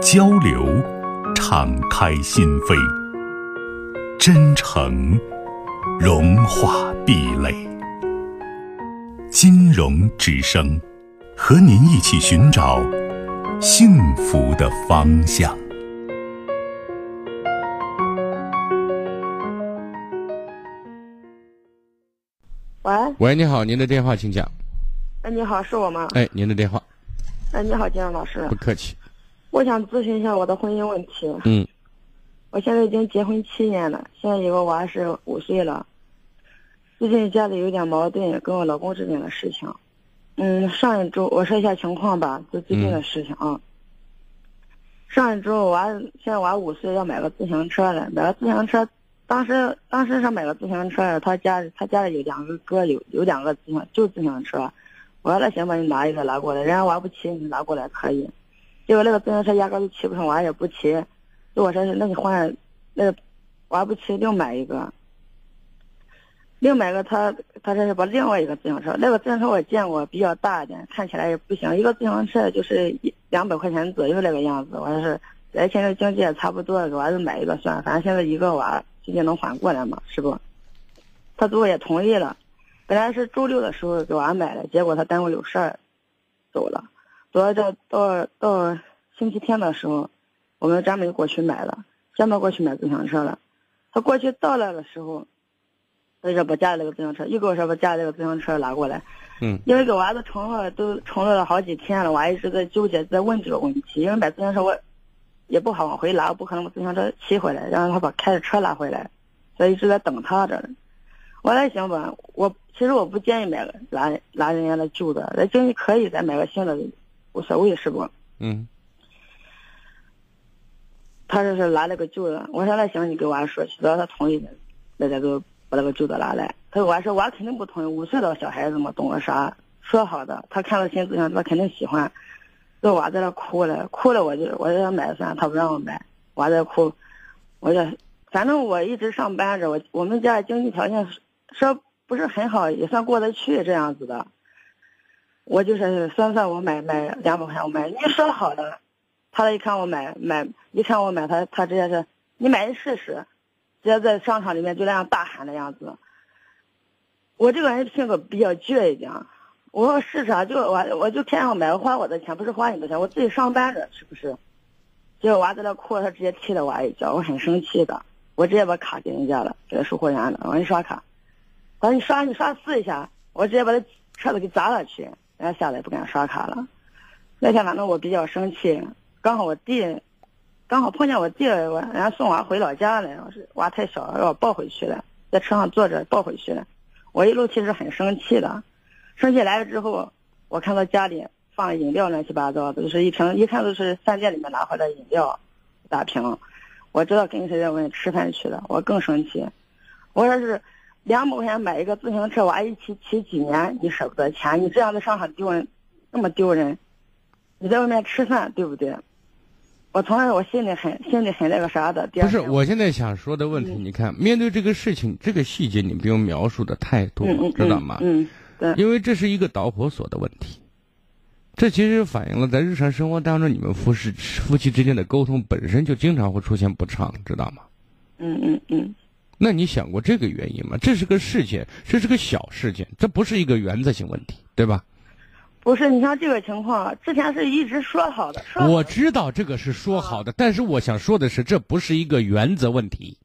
交流，敞开心扉；真诚，融化壁垒。金融之声，和您一起寻找幸福的方向。喂，喂，你好，您的电话请讲。哎，你好，是我吗？哎，您的电话。哎，你好，金融老师。不客气。我想咨询一下我的婚姻问题。嗯，我现在已经结婚七年了，现在有个娃是五岁了。最近家里有点矛盾，跟我老公之间的事情。嗯，上一周我说一下情况吧，就最近的事情啊。上一周娃现在娃五岁，要买个自行车了，买个自行车。当时当时想买个自行车，他家他家里有两个哥，有有两个自行就自行车。我说那行吧，你拿一个拿过来，人家娃不骑，你拿过来可以。结果那个自行车压根就骑不上，娃也不骑。就我说是，那你换，那个娃不骑，另买一个。另买个他，他说是把另外一个自行车，那个自行车我见过，比较大一点，看起来也不行。一个自行车就是一两百块钱左右那个样子。我说是，咱现在经济也差不多，给娃子买一个算，反正现在一个娃最近能缓过来嘛，是不？他最后也同意了。本来是周六的时候给娃买的，结果他单位有事儿，走了。到这到到星期天的时候，我们专门过去买了，专门过去买自行车了。他过去到了的时候，他就把家里那个自行车，又跟我说把家里那个自行车拿过来。嗯。因为给娃子承诺都承诺了好几天了，娃一直在纠结，在问这个问题。因为买自行车我也不好往回拉，不可能把自行车骑回来，让他把开着车拉回来，所以一直在等他着。我在想吧，我其实我不建议买个拉拉人家的旧的，那经济可以再买个新的。无所谓是不？嗯。他这是拿了个旧的，我说那行，你给娃说，只要他同意，那咱就把那个旧的拿来。他娃说娃肯定不同意，五岁的小孩子嘛，懂个啥？说好的，他看到新自行车肯定喜欢。这娃在那哭了，哭了我就我就买算，他不让我买，娃在哭，我就反正我一直上班着，我我们家经济条件说不是很好，也算过得去这样子的。我就是算算，我买买两百块钱，我买。你说好的，他一看我买买，一看我买，他他直接是，你买你试试，直接在商场里面就那样大喊的样子。我这个人性格比较倔一点，我说试试啊，就我我就偏要买，我花我的钱，不是花你的钱，我自己上班着，是不是？结果娃在那哭，他直接踢了娃一脚，我很生气的，我直接把卡给人家了，给售货员了，我说你刷卡，他说你刷你刷试一下，我直接把他车子给砸了去。人家下来不敢刷卡了，那天反正我比较生气，刚好我弟，刚好碰见我弟，我人家送娃回老家了，我是娃太小，让我抱回去了，在车上坐着抱回去了。我一路其实很生气的，生气来了之后，我看到家里放饮料乱七八糟的，就是一瓶，一看都是饭店里面拿回来的饮料，大瓶，我知道跟谁在外面吃饭去了，我更生气，我说是。两百块钱买一个自行车，娃一骑骑几年，你舍不得钱？你这样在商场丢人，那么丢人。你在外面吃饭，对不对？我从来我心里很心里很那个啥的。不是，我现在想说的问题，你看，面对这个事情，这个细节你不用描述的太多，知道吗？嗯，对。因为这是一个导火索的问题，这其实反映了在日常生活当中，你们夫妻夫妻之间的沟通本身就经常会出现不畅，知道吗？嗯嗯嗯。那你想过这个原因吗？这是个事件，这是个小事件，这不是一个原则性问题，对吧？不是，你像这个情况，之前是一直说好的。我知道这个是说好的，但是我想说的是，这不是一个原则问题。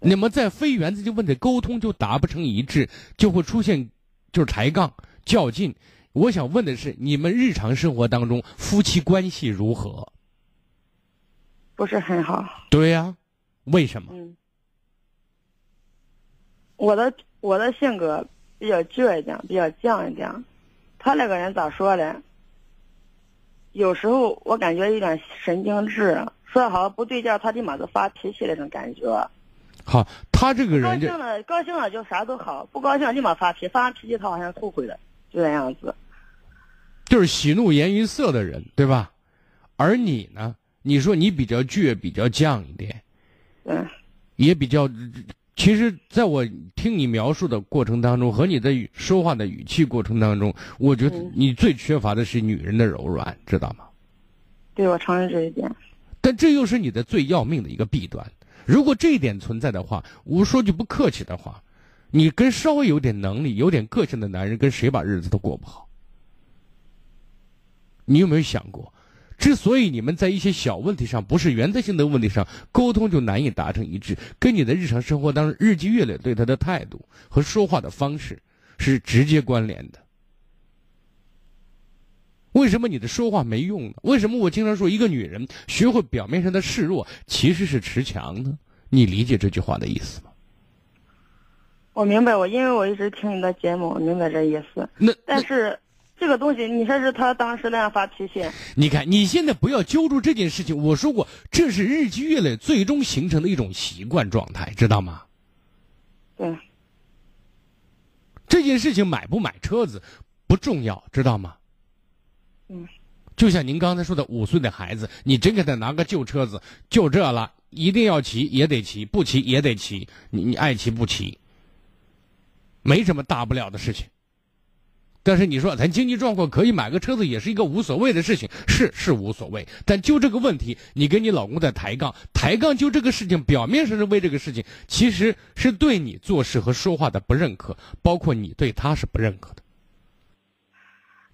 你们在非原则性问题沟通就达不成一致，就会出现就是抬杠较劲。我想问的是，你们日常生活当中夫妻关系如何？不是很好。对呀，为什么？嗯。我的我的性格比较倔一点，比较犟一点。他那个人咋说呢？有时候我感觉有点神经质，说的好不对劲，他立马就发脾气那种感觉。好，他这个人高兴了，高兴了就啥都好，不高兴立马发脾，发完脾气他好像后悔了，就那样子。就是喜怒颜于色的人，对吧？而你呢？你说你比较倔，比较犟一点，嗯，也比较。其实，在我听你描述的过程当中，和你的语说话的语气过程当中，我觉得嗯你最缺乏的是女人的柔软，知道吗？对我承认这一点。但这又是你的最要命的一个弊端。如果这一点存在的话，我说句不客气的话，你跟稍微有点能力、有点个性的男人，跟谁把日子都过不好。你有没有想过，之所以你们在一些小问题上，不是原则性的问题上沟通就难以达成一致，跟你的日常生活当中日积月累对他的态度和说话的方式是直接关联的。为什么你的说话没用呢？为什么我经常说一个女人学会表面上的示弱，其实是持强呢？你理解这句话的意思吗？我明白，我因为我一直听你的节目，我明白这意思。那但是这个东西，你说是他当时那样发脾气，你看，你现在不要揪住这件事情。我说过，这是日积月累最终形成的一种习惯状态，知道吗？对，这件事情买不买车子不重要，知道吗？嗯，就像您刚才说的，五岁的孩子，你真给他拿个旧车子，就这了，一定要骑也得骑，不骑也得骑，你你爱骑不骑，没什么大不了的事情。但是你说咱经济状况可以买个车子，也是一个无所谓的事情，是是无所谓。但就这个问题，你跟你老公在抬杠，抬杠就这个事情，表面上是为这个事情，其实是对你做事和说话的不认可，包括你对他是不认可的。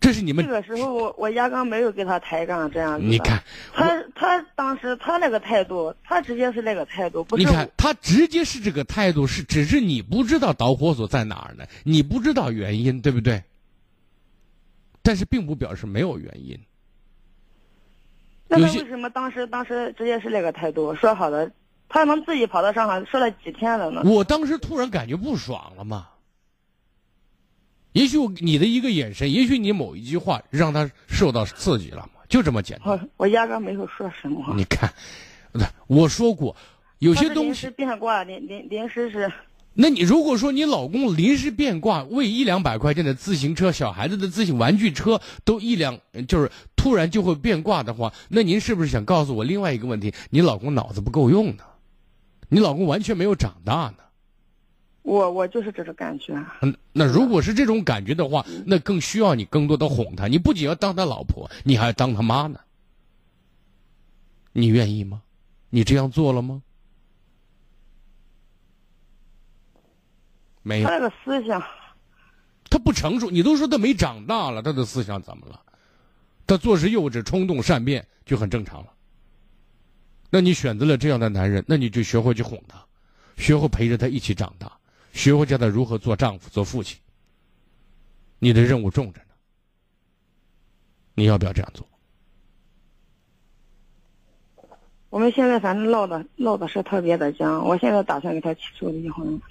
这是你们这个时候我我压根没有跟他抬杠这样子的。你看，他他当时他那个态度，他直接是那个态度，不是你看他直接是这个态度，是只是你不知道导火索在哪儿呢？你不知道原因，对不对？但是并不表示没有原因。那他为什么当时当时直接是那个态度？说好的，他能自己跑到上海说了几天了呢？我当时突然感觉不爽了嘛。也许你的一个眼神，也许你某一句话让他受到刺激了嘛，就这么简单。我我压根没有说什么。你看，我说过，有些东西是临时，变卦，临临临时是，那你如果说你老公临时变卦，为一两百块钱的自行车、小孩子的自行玩具车都一两，就是突然就会变卦的话，那您是不是想告诉我另外一个问题？你老公脑子不够用呢？你老公完全没有长大呢？我我就是这种感觉。嗯，那如果是这种感觉的话，那更需要你更多的哄他。你不仅要当他老婆，你还要当他妈呢。你愿意吗？你这样做了吗？没有他，那个思想，他不成熟。你都说他没长大了，他的思想怎么了？他做事幼稚、冲动、善变就很正常了。那你选择了这样的男人，那你就学会去哄他，学会陪着他一起长大，学会教他如何做丈夫、做父亲。你的任务重着呢，你要不要这样做？我们现在反正唠的唠的是特别的僵。我现在打算给他起诉离婚，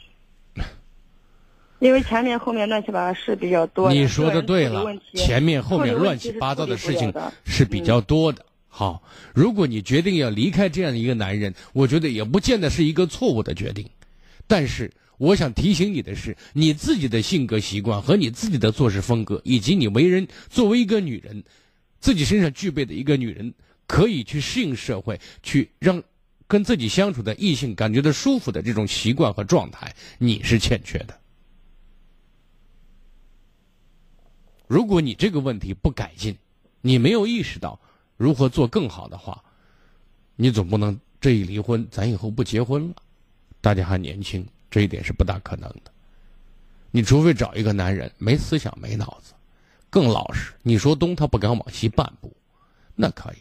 因为前面后面乱七八糟事比较多。你说的对了前面后面乱七八糟的事情是比较多的。好，如果你决定要离开这样的一个男人，我觉得也不见得是一个错误的决定。但是，我想提醒你的是，你自己的性格习惯和你自己的做事风格，以及你为人作为一个女人，自己身上具备的一个女人，可以去适应社会，去让跟自己相处的异性感觉到舒服的这种习惯和状态，你是欠缺的。如果你这个问题不改进，你没有意识到如何做更好的话，你总不能这一离婚，咱以后不结婚了。大家还年轻，这一点是不大可能的。你除非找一个男人没思想、没脑子，更老实，你说东他不敢往西半步，那可以，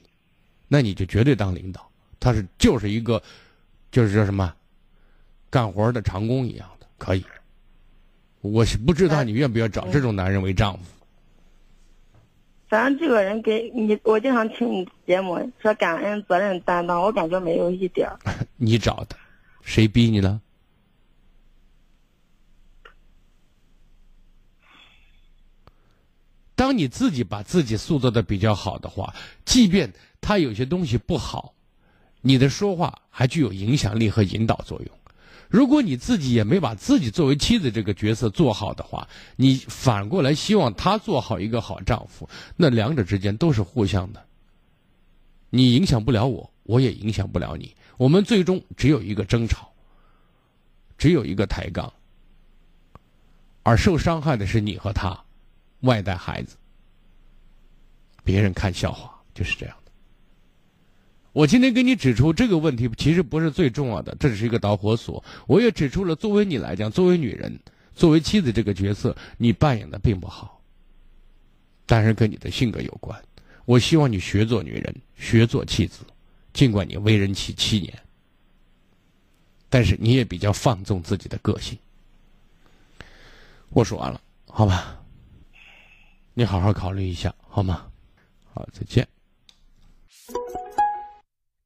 那你就绝对当领导。他是就是一个，就是叫什么，干活的长工一样的，可以。我是不知道你愿不愿意找这种男人为丈夫。咱这个人给你，我经常听你节目说感恩、责任、担当，我感觉没有一点儿。你找的，谁逼你了？当当你自己把自己塑造的比较好的话，即便他有些东西不好，你的说话还具有影响力和引导作用。如果你自己也没把自己作为妻子这个角色做好的话，你反过来希望他做好一个好丈夫，那两者之间都是互相的。你影响不了我，我也影响不了你，我们最终只有一个争吵，只有一个抬杠，而受伤害的是你和他，外带孩子，别人看笑话，就是这样。我今天给你指出这个问题，其实不是最重要的，这只是一个导火索。我也指出了，作为你来讲，作为女人，作为妻子这个角色，你扮演的并不好。但是跟你的性格有关。我希望你学做女人，学做妻子。尽管你为人妻七年，但是你也比较放纵自己的个性。我说完了，好吧？你好好考虑一下，好吗？好，再见。